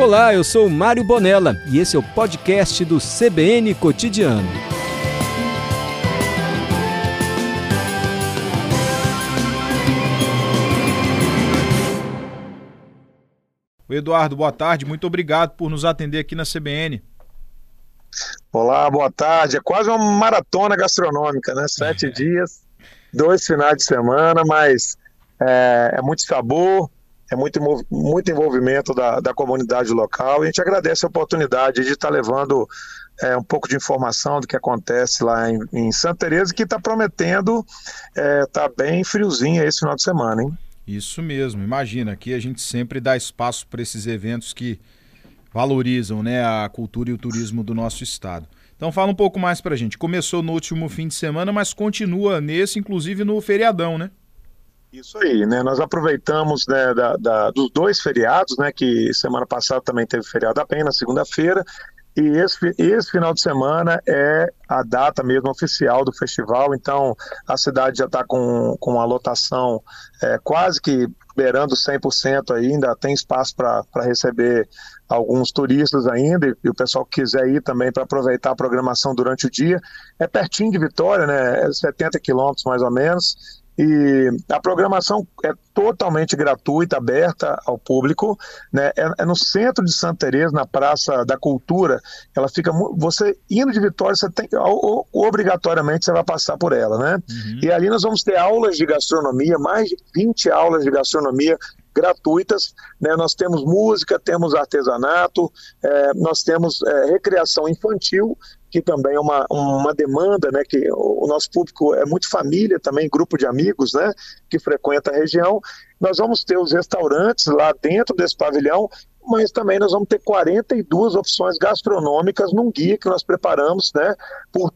Olá, eu sou Mário Bonella e esse é o podcast do CBN Cotidiano. O Eduardo, boa tarde, muito obrigado por nos atender aqui na CBN. Olá, boa tarde. É quase uma maratona gastronômica, né? Sete é. dias, dois finais de semana, mas é, é muito sabor, é muito, muito envolvimento da, da comunidade local e a gente agradece a oportunidade de estar tá levando é, um pouco de informação do que acontece lá em, em Santa Teresa que está prometendo é, tá bem friozinho esse final de semana, hein? Isso mesmo, imagina, aqui a gente sempre dá espaço para esses eventos que valorizam né, a cultura e o turismo do nosso estado. Então fala um pouco mais para a gente. Começou no último fim de semana, mas continua nesse, inclusive no feriadão, né? Isso aí, né? Nós aproveitamos né, da, da, dos dois feriados, né? Que semana passada também teve feriado apenas, segunda-feira. E esse, esse final de semana é a data mesmo oficial do festival, então a cidade já está com, com a lotação é, quase que beirando 100% ainda, tem espaço para receber alguns turistas ainda, e, e, o pessoal que quiser ir também para aproveitar a programação durante o dia. É pertinho de Vitória, né? É 70 quilômetros mais ou menos, e a programação é totalmente gratuita, aberta ao público, né? É, é, no centro de Santa Teresa, na Praça da Cultura. Ela fica, você indo de Vitória, você tem obrigatoriamente você vai passar por ela, né? Uhum. E ali nós vamos ter aulas de gastronomia, mais de 20 aulas de gastronomia gratuitas. Né? Nós temos música, temos artesanato, é, nós temos é, recreação infantil, que também é uma, uma demanda, né? que o, nosso público é muito família também, grupo de amigos né? que frequenta a região. Nós vamos ter os restaurantes lá dentro desse pavilhão, mas também nós vamos ter 42 opções gastronômicas num guia que nós preparamos, né, por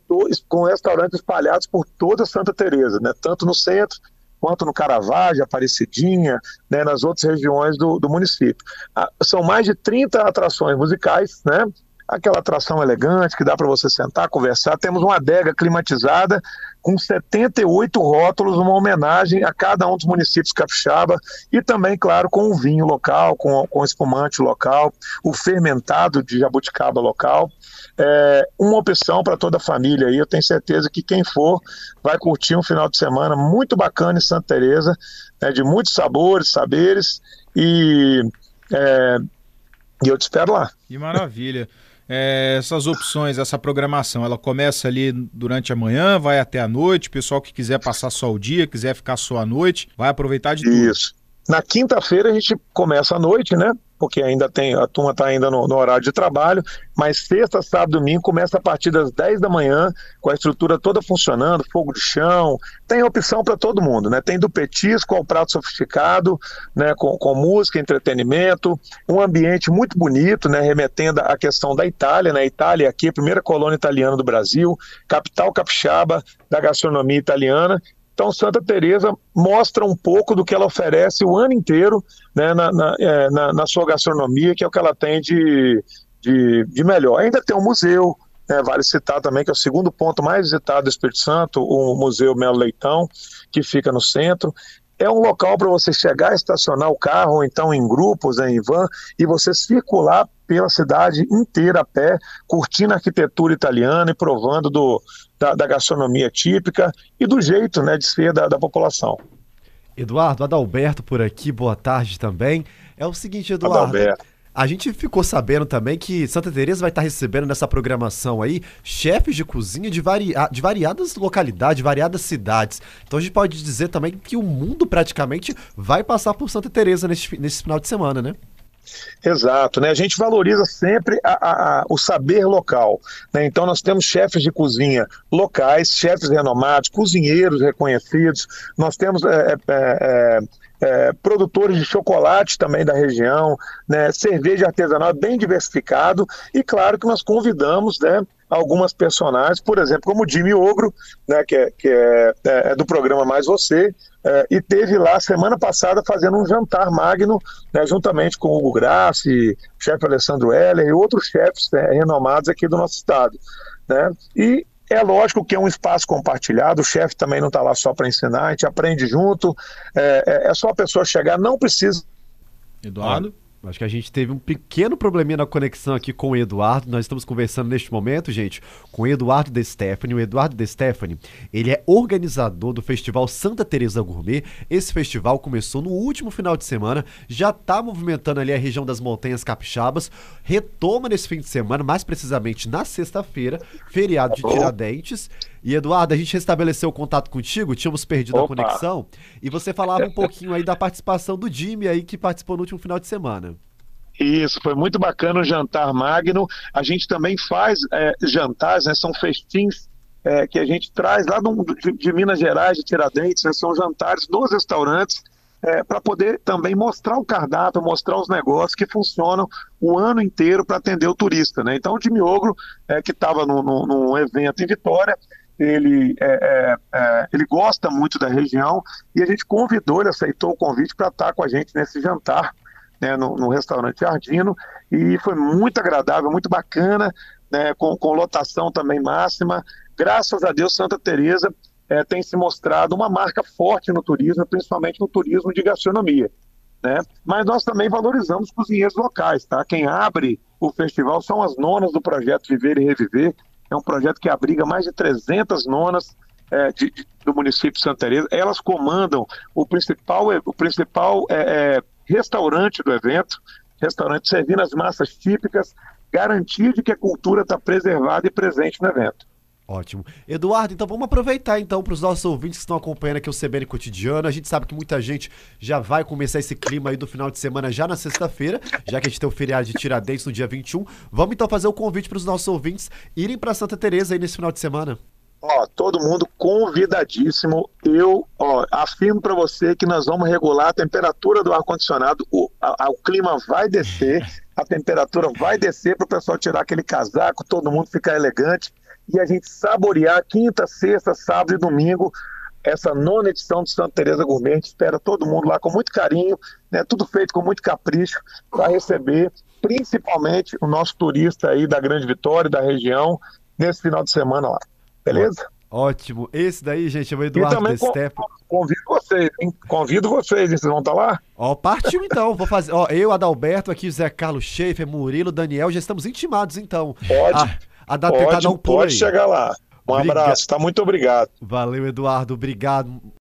com restaurantes espalhados por toda Santa Teresa, né, tanto no centro quanto no Caravaggio, Aparecidinha, né, nas outras regiões do, do município. Ah, são mais de 30 atrações musicais, né? Aquela atração elegante que dá para você sentar, conversar. Temos uma adega climatizada com 78 rótulos, uma homenagem a cada um dos municípios capixaba e também, claro, com o vinho local, com, com espumante local, o fermentado de jabuticaba local. É uma opção para toda a família e eu tenho certeza que quem for vai curtir um final de semana muito bacana em Santa Teresa, né, de muitos sabores, saberes e, é, e eu te espero lá. Que maravilha é, essas opções, essa programação? Ela começa ali durante a manhã, vai até a noite. O pessoal que quiser passar só o dia, quiser ficar só a noite, vai aproveitar de tudo. Isso. Na quinta-feira a gente começa à noite, né? Porque ainda tem, a turma está ainda no, no, horário de trabalho, mas sexta, sábado, domingo começa a partir das 10 da manhã, com a estrutura toda funcionando, fogo de chão, tem opção para todo mundo, né? Tem do petisco ao prato sofisticado, né? Com, com, música, entretenimento, um ambiente muito bonito, né? Remetendo à questão da Itália, né? Itália aqui, a primeira colônia italiana do Brasil, capital capixaba da gastronomia italiana, então, Santa Teresa mostra um pouco do que ela oferece o ano inteiro né, na, na, é, na, na, sua gastronomia, que é o que ela tem de, de, de melhor. Ainda tem um museu, né, vale citar também que é o segundo ponto mais visitado do Espírito Santo, o Museu Melo Leitão, que fica no centro é um local para você chegar, estacionar o carro, ou então em grupos, né, em van, e você circular pela cidade inteira a pé, curtindo a arquitetura italiana e provando do, da, da gastronomia típica e do jeito né, de ser da, da população. Eduardo, Adalberto por aqui, boa tarde também. É o seguinte, Eduardo. Adalberto. A gente ficou sabendo também que Santa Teresa vai estar recebendo nessa programação aí chefes de cozinha de, varia de variadas localidades, variadas cidades. Então a gente pode dizer também que o mundo praticamente vai passar por Santa Teresa nesse, nesse final de semana, né? Exato, né? A gente valoriza sempre a, a, a, o saber local. Né? Então nós temos chefes de cozinha locais, chefes renomados, cozinheiros reconhecidos. Nós temos é, é, é, é, produtores de chocolate também da região, né, cerveja artesanal bem diversificado e claro que nós convidamos né, algumas personagens, por exemplo, como o Jimmy Ogro, né, que, é, que é, é, é do programa Mais Você, é, e teve lá semana passada fazendo um jantar magno, né, juntamente com o Hugo Grassi, chefe Alessandro Heller e outros chefes né, renomados aqui do nosso estado. Né? E é lógico que é um espaço compartilhado, o chefe também não está lá só para ensinar, a gente aprende junto. É, é, é, só a pessoa chegar, não precisa. Eduardo? Acho que a gente teve um pequeno probleminha na conexão aqui com o Eduardo. Nós estamos conversando neste momento, gente, com o Eduardo De Stefani. O Eduardo De Stefani, ele é organizador do Festival Santa Teresa Gourmet. Esse festival começou no último final de semana, já está movimentando ali a região das Montanhas Capixabas, retoma nesse fim de semana, mais precisamente na sexta-feira, feriado de Tiradentes. E Eduardo, a gente restabeleceu o contato contigo, tínhamos perdido Opa. a conexão, e você falava um pouquinho aí da participação do Jimmy aí que participou no último final de semana. Isso, foi muito bacana o jantar magno. A gente também faz é, jantares, né, são festins é, que a gente traz lá do, de, de, Minas Gerais, de Tiradentes, né, são jantares nos restaurantes é, para poder também mostrar o cardápio, mostrar os negócios que funcionam o ano inteiro para atender o turista. Né? Então, o Jimmy Ogro, é, que estava num evento em Vitória, ele, é, é, é, ele gosta muito da região e a gente convidou, ele aceitou o convite para estar com a gente nesse jantar né, no, no, restaurante Jardino e foi muito agradável, muito bacana, né, com, com lotação também máxima. Graças a Deus, Santa Teresa é, tem se mostrado uma marca forte no turismo, principalmente no turismo de gastronomia. Né? Mas nós também valorizamos cozinheiros locais, tá? Quem abre o festival são as nonas do projeto Viver e Reviver, é um projeto que abriga mais de 300 nonas é, de, de, do município de Santa Teresa. Elas comandam o principal, o principal é, é, restaurante do evento, restaurante servindo as massas típicas, garantia de que a cultura está preservada e presente no evento. Ótimo. Eduardo, então vamos aproveitar então para os nossos ouvintes que estão acompanhando aqui o CBN Cotidiano. A gente sabe que muita gente já vai começar esse clima aí do final de semana já na sexta-feira, já que a gente tem o feriado de Tiradentes no dia 21. Vamos então fazer o convite para os nossos ouvintes irem para Santa Teresa aí nesse final de semana. Ó, todo mundo convidadíssimo. Eu ó, afirmo para você que nós vamos regular a temperatura do ar-condicionado. O, o clima vai descer, a temperatura vai descer para o pessoal tirar aquele casaco, todo mundo ficar elegante e a gente saborear quinta, sexta, sábado e domingo essa nona edição de Santa Teresa Gourmet. A gente espera todo mundo lá com muito carinho, né, tudo feito com muito capricho para receber principalmente o nosso turista aí da Grande Vitória, da região, nesse final de semana lá. Beleza? Ótimo. Esse daí, gente, é o Eduardo também Convido vocês, hein? Convido vocês? Vocês vão estar tá lá? Ó, partiu então. Vou fazer. Ó, eu, Adalberto, aqui, Zé Carlos Schaefer, Murilo, Daniel, já estamos intimados, então. Pode. Ah, a dar, pode, tentar dar um Pode chegar lá. Um Obrigado. abraço, tá? Muito obrigado. Valeu, Eduardo. Obrigado.